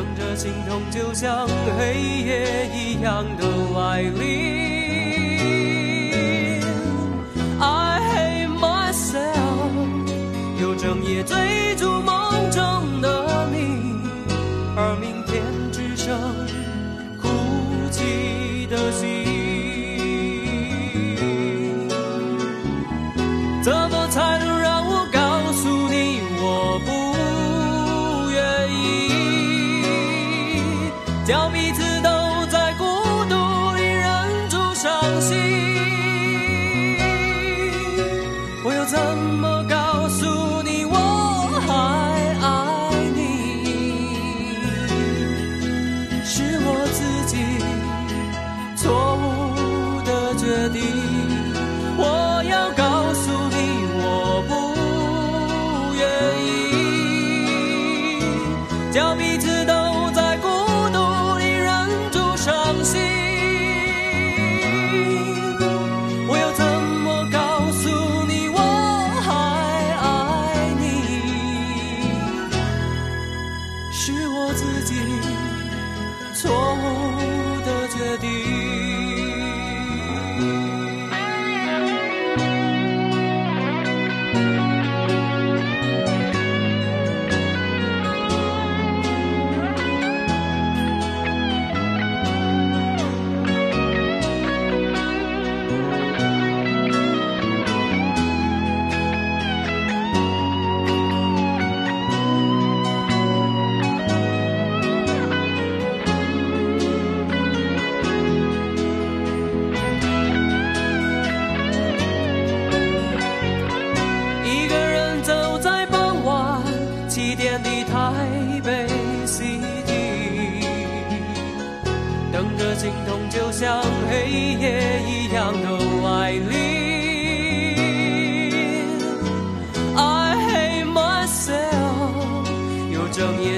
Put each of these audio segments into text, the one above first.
等着心痛就像黑夜一样的来临。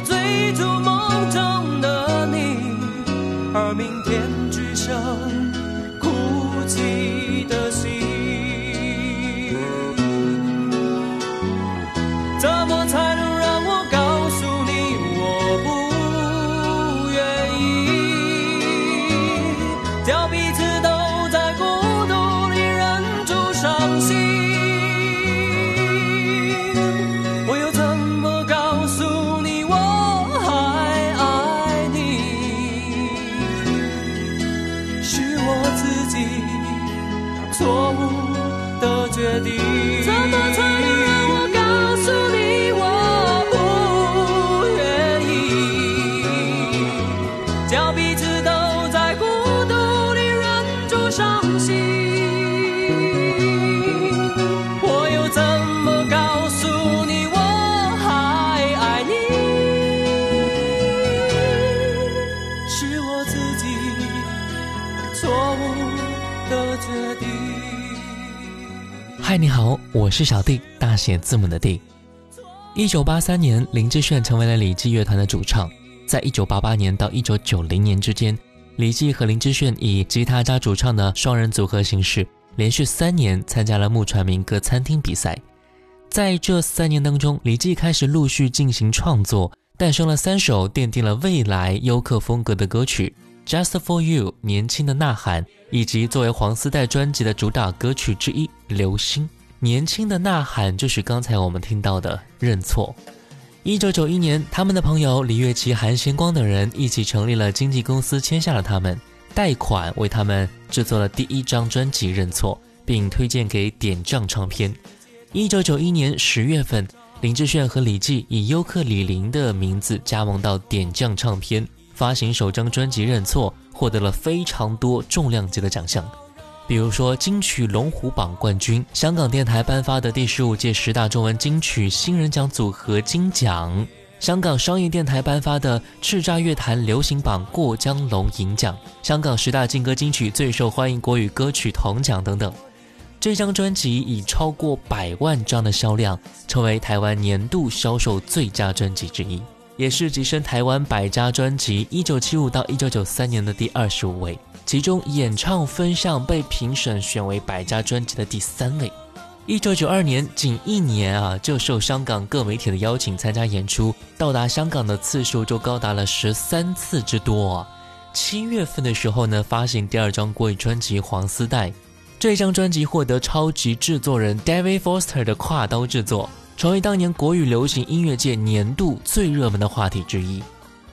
追逐梦中的嗨，你好，我是小弟，大写字母的弟。一九八三年，林志炫成为了李记乐团的主唱。在一九八八年到一九九零年之间，李记和林志炫以吉他加主唱的双人组合形式，连续三年参加了木船民歌餐厅比赛。在这三年当中，李记开始陆续进行创作，诞生了三首奠定了未来优客风格的歌曲。Just for you，年轻的呐喊，以及作为黄丝带专辑的主打歌曲之一《流星》。年轻的呐喊就是刚才我们听到的认错。一九九一年，他们的朋友李月琪、韩贤光等人一起成立了经纪公司，签下了他们，贷款为他们制作了第一张专辑《认错》，并推荐给点将唱片。一九九一年十月份，林志炫和李记以尤克里林的名字加盟到点将唱片，发行首张专辑《认错》，获得了非常多重量级的奖项。比如说金曲龙虎榜冠军，香港电台颁发的第十五届十大中文金曲新人奖组合金奖，香港商业电台颁发的叱咤乐坛流行榜过江龙银奖，香港十大劲歌金曲最受欢迎国语歌曲铜奖等等。这张专辑以超过百万张的销量，成为台湾年度销售最佳专辑之一，也是跻身台湾百家专辑一九七五到一九九三年的第二十五位。其中演唱分项被评审选为百家专辑的第三位。一九九二年，仅一年啊，就受香港各媒体的邀请参加演出，到达香港的次数就高达了十三次之多。七月份的时候呢，发行第二张国语专辑《黄丝带》，这张专辑获得超级制作人 David Foster 的跨刀制作，成为当年国语流行音乐界年度最热门的话题之一。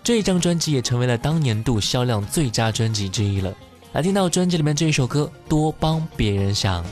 这张专辑也成为了当年度销量最佳专辑之一了。来听到专辑里面这一首歌，多帮别人想。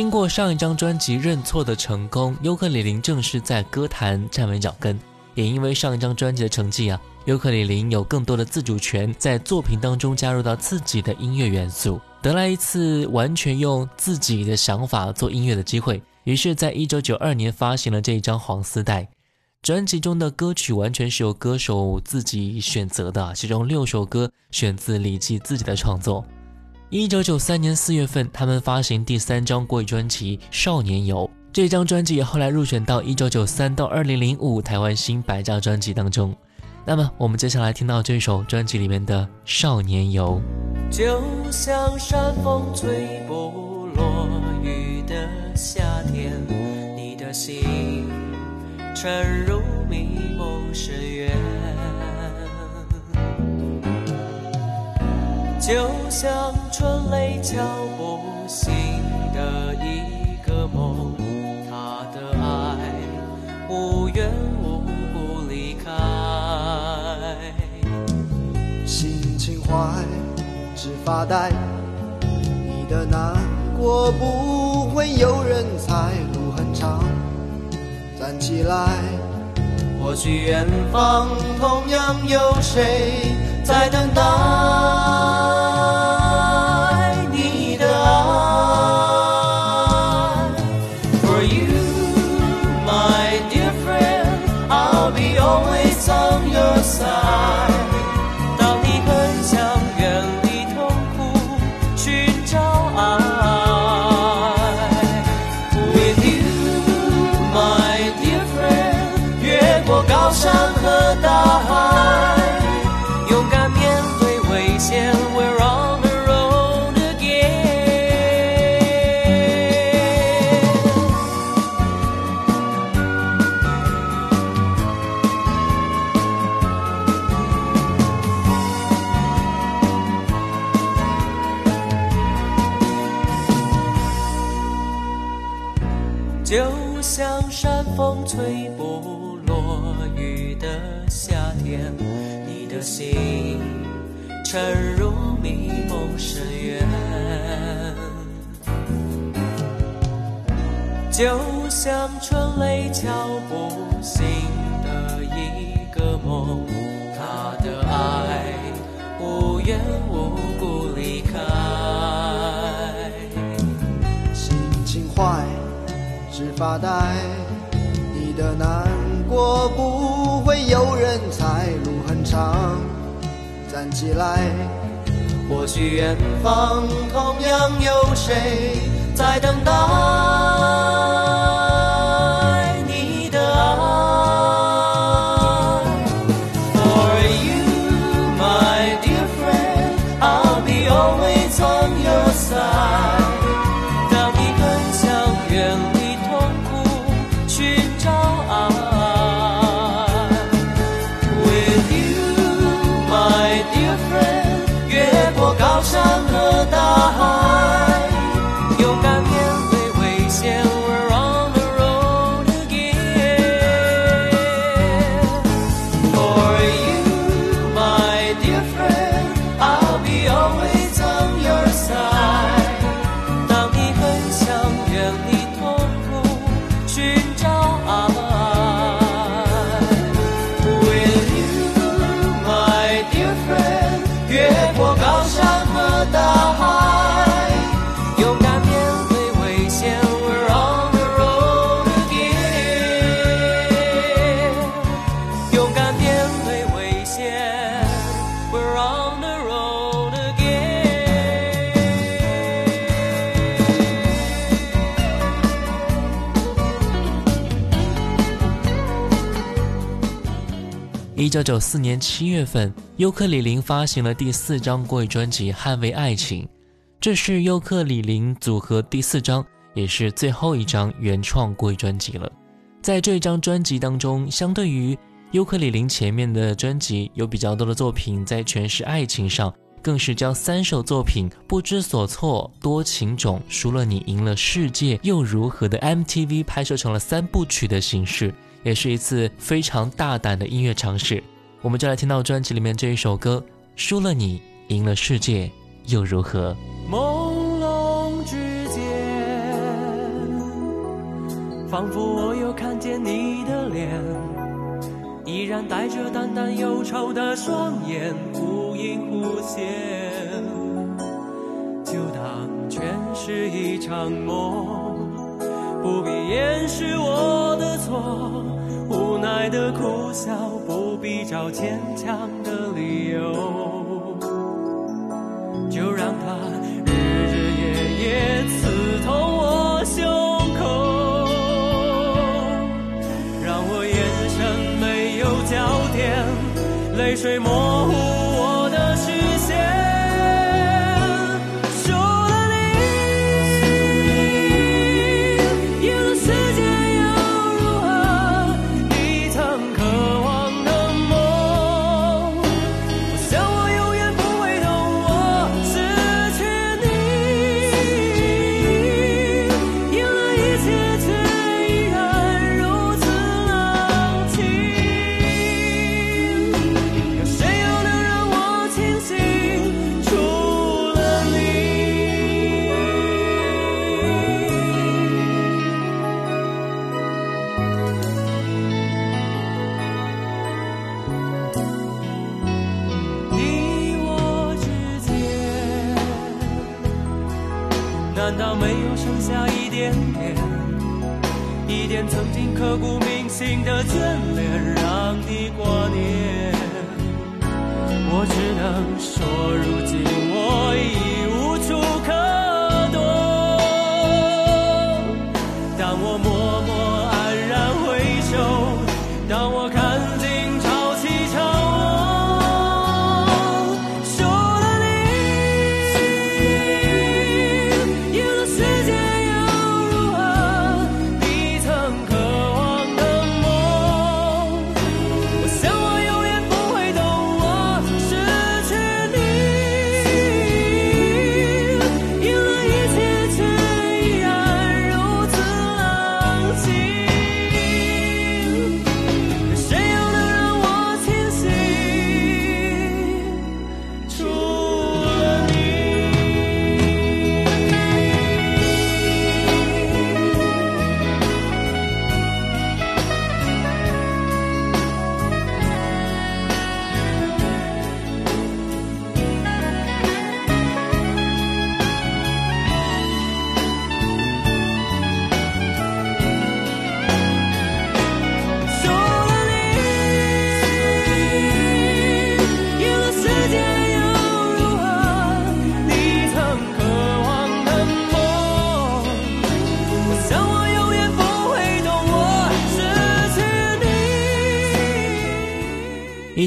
经过上一张专辑认错的成功，尤克里林正式在歌坛站稳脚跟。也因为上一张专辑的成绩啊，尤克里林有更多的自主权，在作品当中加入到自己的音乐元素，得来一次完全用自己的想法做音乐的机会。于是，在一九九二年发行了这一张《黄丝带》，专辑中的歌曲完全是由歌手自己选择的，其中六首歌选自李记自己的创作。一九九三年四月份，他们发行第三张国语专辑《少年游》，这张专辑后来入选到一九九三到二零零五台湾新百家专辑当中。那么，我们接下来听到这首专辑里面的《少年游》。就像山风吹不落雨的夏天，你的心沉入迷梦深渊。就像春雷敲不醒的一个梦，他的爱无缘无故离开。心情坏，只发呆。你的难过不会有人猜，路很长，站起来。或许远方同样有谁在等待。força. 泪敲不醒的一个梦，他的爱无缘无故离开。心情坏，只发呆。你的难过不会有人猜，路很长，站起来。或许远方同样有谁在等待寻找九九四年七月份，尤克里林发行了第四张国语专辑《捍卫爱情》，这是尤克里林组合第四张，也是最后一张原创国语专辑了。在这张专辑当中，相对于尤克里林前面的专辑，有比较多的作品在诠释爱情上，更是将三首作品《不知所措》《多情种》《输了你赢了世界又如何》的 MTV 拍摄成了三部曲的形式。也是一次非常大胆的音乐尝试，我们就来听到专辑里面这一首歌《输了你，赢了世界又如何》。朦胧之间，仿佛我又看见你的脸，依然带着淡淡忧愁的双眼，忽隐忽现。就当全是一场梦，不必掩饰我的错，无奈的苦笑，不必找坚强的理由。就让它日日夜夜刺痛我胸口，让我眼神没有焦点，泪水模糊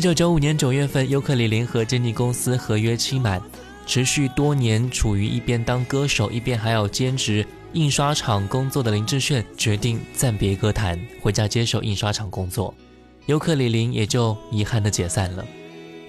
九九五年九月份，尤克里林和经纪公司合约期满，持续多年处于一边当歌手一边还要兼职印刷厂工作的林志炫决定暂别歌坛，回家接手印刷厂工作，尤克里林也就遗憾的解散了。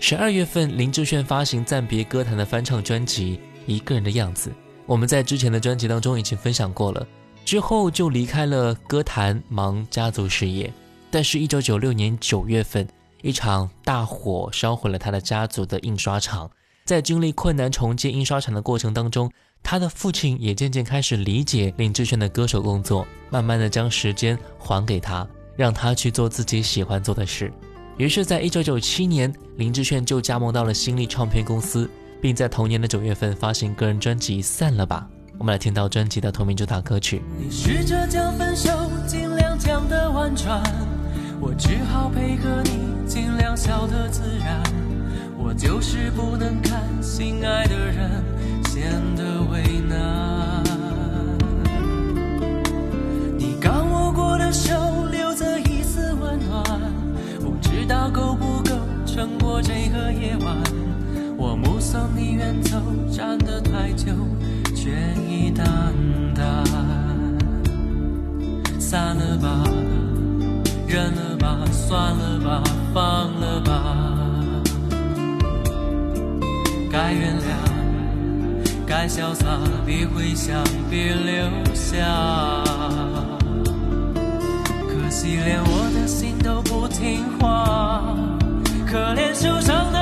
十二月份，林志炫发行暂别歌坛的翻唱专辑《一个人的样子》，我们在之前的专辑当中已经分享过了。之后就离开了歌坛，忙家族事业。但是，一九九六年九月份。一场大火烧毁了他的家族的印刷厂，在经历困难重建印刷厂的过程当中，他的父亲也渐渐开始理解林志炫的歌手工作，慢慢的将时间还给他，让他去做自己喜欢做的事。于是，在一九九七年，林志炫就加盟到了新力唱片公司，并在同年的九月份发行个人专辑《散了吧》。我们来听到专辑的同名主打歌曲。你试着将分手尽量讲得婉转，我只好配合你。尽量笑得自然，我就是不能看心爱的人显得为难。你刚握过的手留着一丝温暖，不知道够不够撑过这个夜晚。我目送你远走，站得太久，却已淡淡。散了吧，认了吧，算了吧。放了吧，该原谅，该潇洒，别回想，别留下。可惜连我的心都不听话，可怜受伤的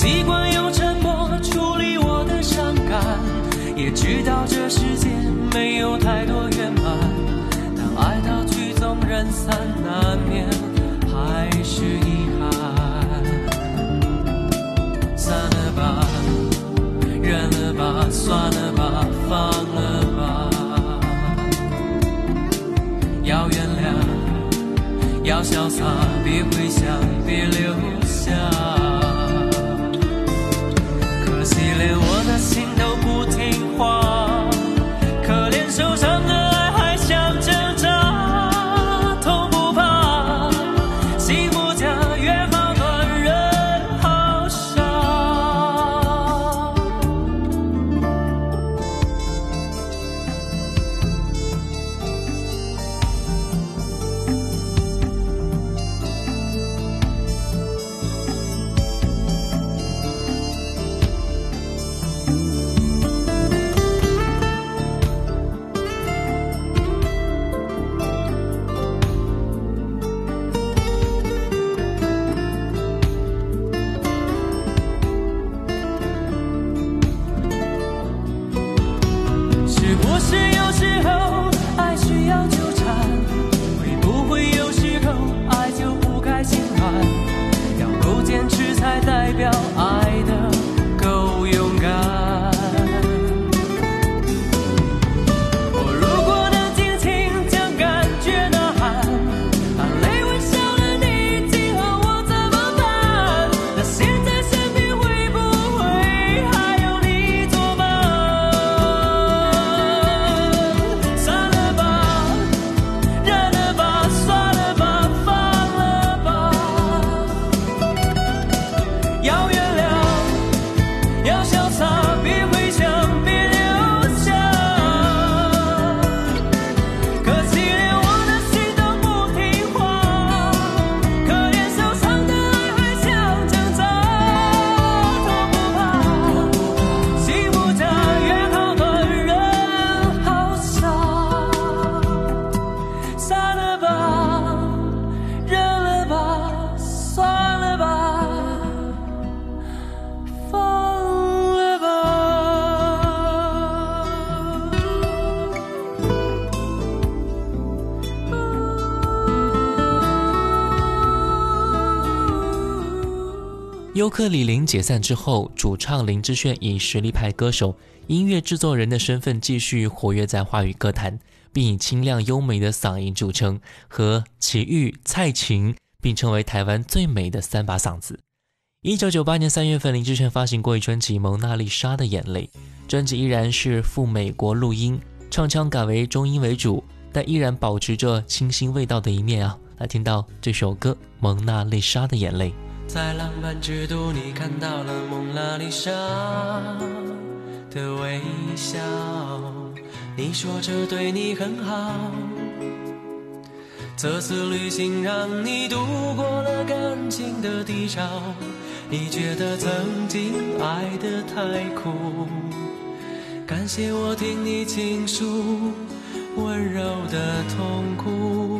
习惯用沉默处理我的伤感，也知道这世界没有太多圆满，当爱到曲终人散，难免还是遗憾。散了吧，忍了吧，算了吧，放了吧，要原谅。要潇洒，别回想，别留下。克里林解散之后，主唱林志炫以实力派歌手、音乐制作人的身份继续活跃在华语歌坛，并以清亮优美的嗓音著称，和齐豫、蔡琴并称为台湾最美的三把嗓子。一九九八年三月份，林志炫发行过一专辑《蒙娜丽莎的眼泪》，专辑依然是赴美国录音，唱腔改为中音为主，但依然保持着清新味道的一面啊！来听到这首歌《蒙娜丽莎的眼泪》。在浪漫之都，你看到了蒙娜丽莎的微笑。你说这对你很好。这次旅行让你度过了感情的低潮。你觉得曾经爱得太苦，感谢我听你倾诉温柔的痛苦。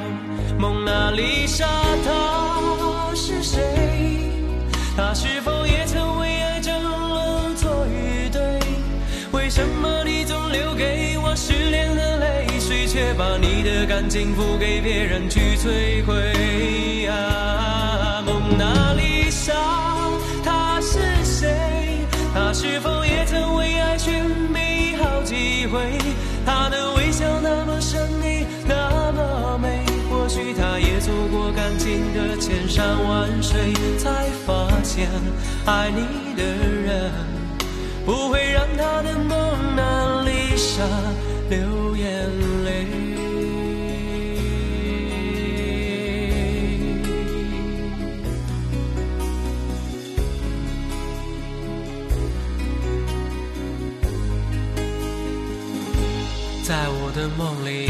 蒙娜丽莎，她是谁？她是否也曾为爱争论错与对？为什么你总留给我失恋的泪水，却把你的感情付给别人去摧毁？啊，蒙娜丽莎，她是谁？她是否也曾为爱寻觅好几回？她的微笑那么神秘，那么美。或许他也走过感情的千山万水，才发现爱你的人不会让他的蒙娜丽莎流眼泪。在我的梦里，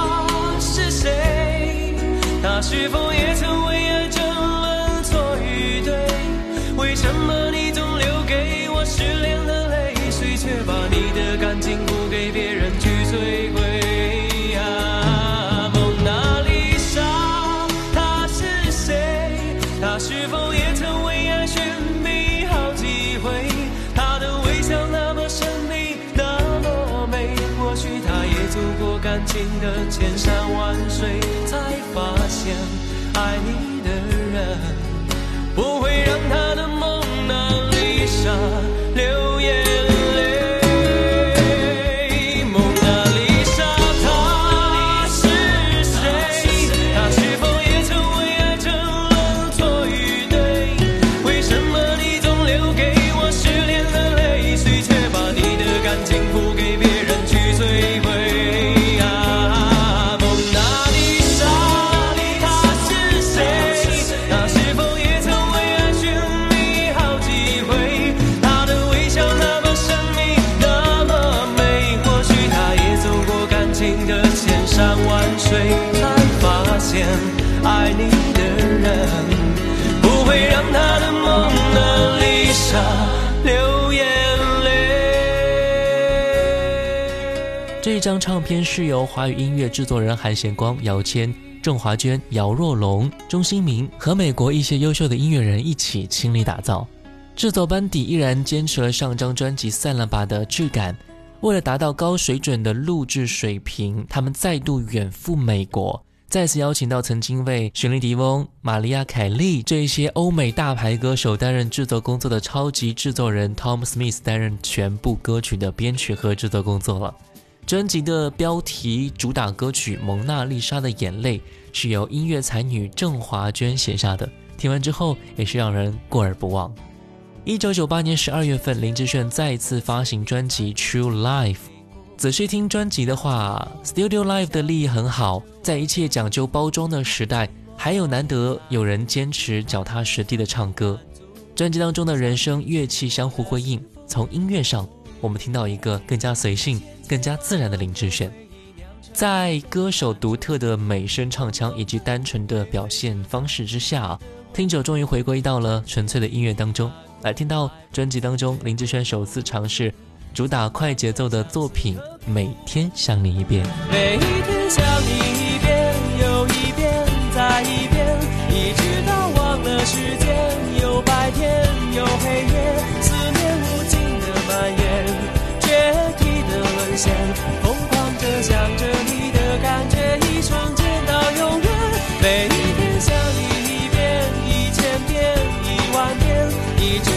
是否也曾为爱争论错与对？为什么你总留给我失恋的泪水，却把你的感情不给别人感情的千山万水，才发现爱你的人不会让他的蒙娜丽莎流眼这张唱片是由华语音乐制作人韩贤光、姚谦、郑华娟、姚若龙、钟兴民和美国一些优秀的音乐人一起倾力打造。制作班底依然坚持了上张专辑《散了吧》的质感。为了达到高水准的录制水平，他们再度远赴美国，再次邀请到曾经为雪莉迪翁、玛丽亚凯莉这一些欧美大牌歌手担任制作工作的超级制作人 Tom Smith 担任全部歌曲的编曲和制作工作了。专辑的标题主打歌曲《蒙娜丽莎的眼泪》是由音乐才女郑华娟写下的，听完之后也是让人过耳不忘。一九九八年十二月份，林志炫再次发行专辑《True Life》。仔细听专辑的话，Studio Life 的利益很好，在一切讲究包装的时代，还有难得有人坚持脚踏实地的唱歌。专辑当中的人声乐器相互辉映，从音乐上，我们听到一个更加随性、更加自然的林志炫。在歌手独特的美声唱腔以及单纯的表现方式之下，听者终于回归到了纯粹的音乐当中。来听到专辑当中林志炫首次尝试主打快节奏的作品《每天想你一遍》。每一天想你一遍又一遍再一遍，一直到忘了时间，有白天有黑夜，疯狂着想着你的感觉，一瞬间到永远。每一天想你一遍一千遍一万遍，一直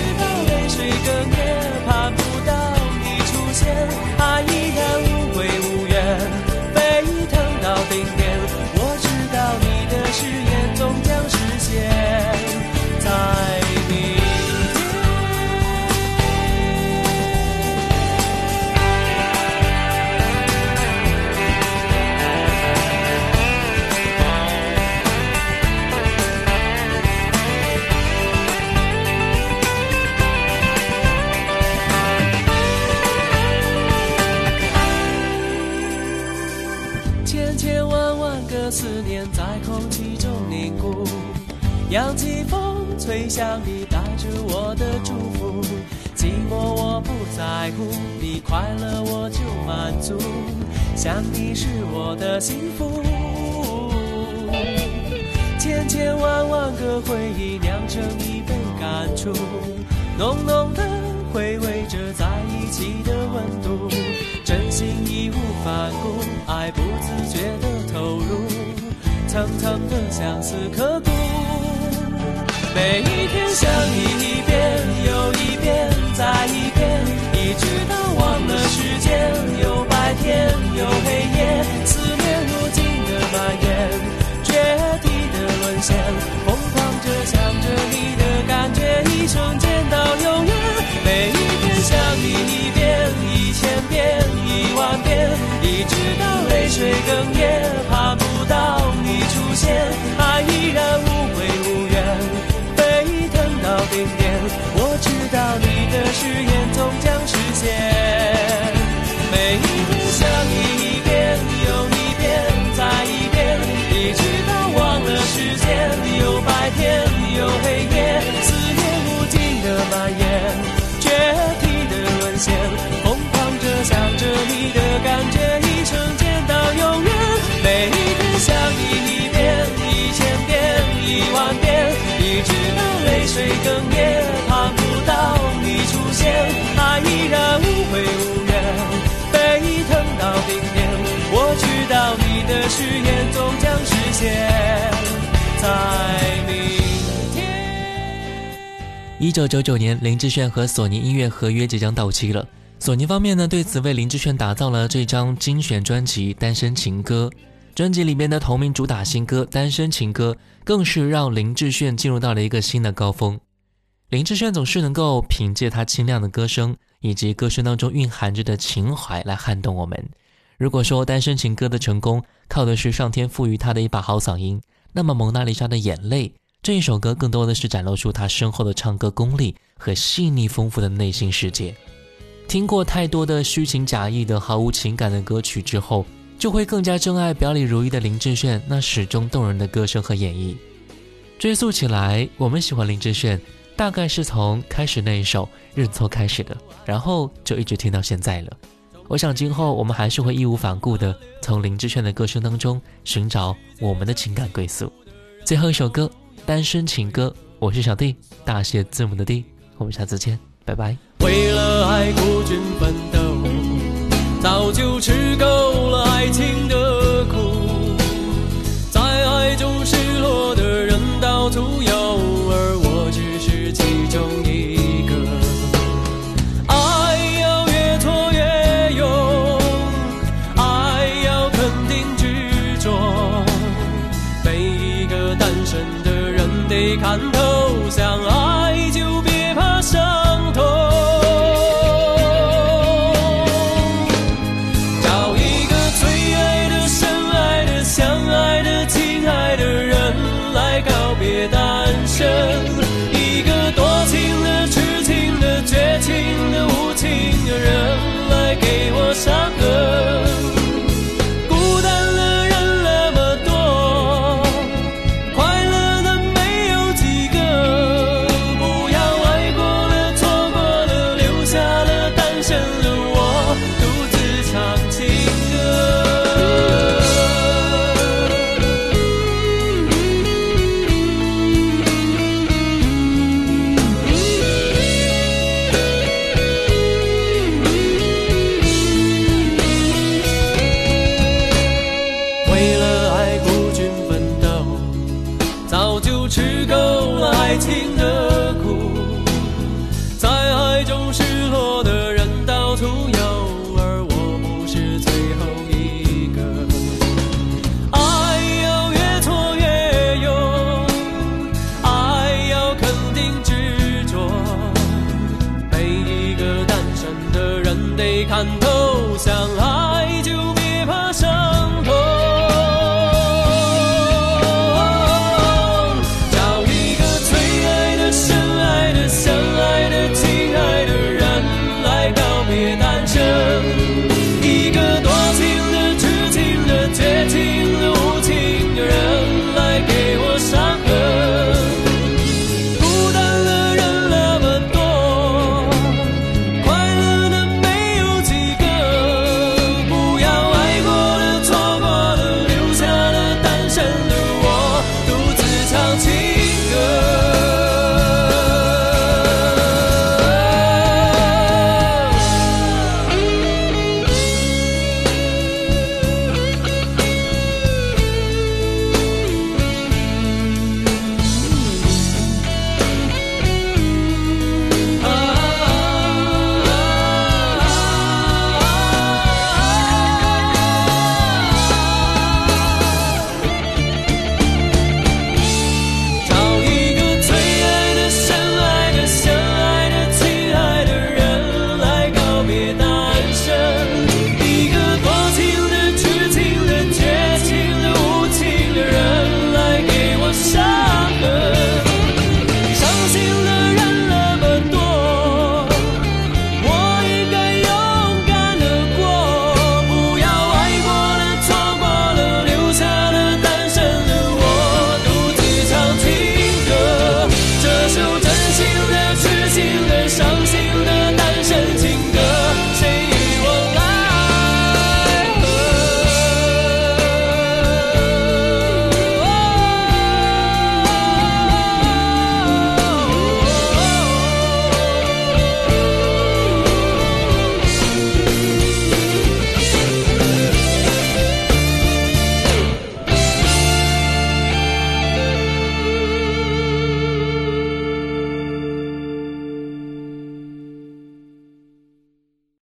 想你，带着我的祝福。寂寞我不在乎，你快乐我就满足，想你是我的幸福。千千万万个回忆酿成一杯感触，浓浓的回味着在一起的温度，真心义无反顾，爱不自觉的投入，层层的相思刻骨。每一天想你一遍又一遍再一遍，一直到忘了时间，有白天有黑夜，思念无尽的蔓延，决堤的沦陷，疯狂着想着你的感觉，一瞬间到永远。每一天想你一遍一千遍一万遍，一直到泪水哽咽，泪水哽咽，盼不到你出现，爱依然无悔无怨，沸腾到顶点。我知道你的誓言终将实现，在明天。一九九九年，林志炫和索尼音乐合约即将到期了。索尼方面呢，对此为林志炫打造了这张精选专辑《单身情歌》。专辑里面的同名主打新歌《单身情歌》，更是让林志炫进入到了一个新的高峰。林志炫总是能够凭借他清亮的歌声，以及歌声当中蕴含着的情怀来撼动我们。如果说《单身情歌》的成功靠的是上天赋予他的一把好嗓音，那么《蒙娜丽莎的眼泪》这一首歌更多的是展露出他深厚的唱歌功力和细腻丰富的内心世界。听过太多的虚情假意的毫无情感的歌曲之后，就会更加珍爱表里如一的林志炫那始终动人的歌声和演绎。追溯起来，我们喜欢林志炫，大概是从开始那一首《认错》开始的，然后就一直听到现在了。我想今后我们还是会义无反顾地从林志炫的歌声当中寻找我们的情感归宿。最后一首歌《单身情歌》，我是小弟，大写字母的弟，我们下次见，拜拜。为了爱孤军奋斗，早就吃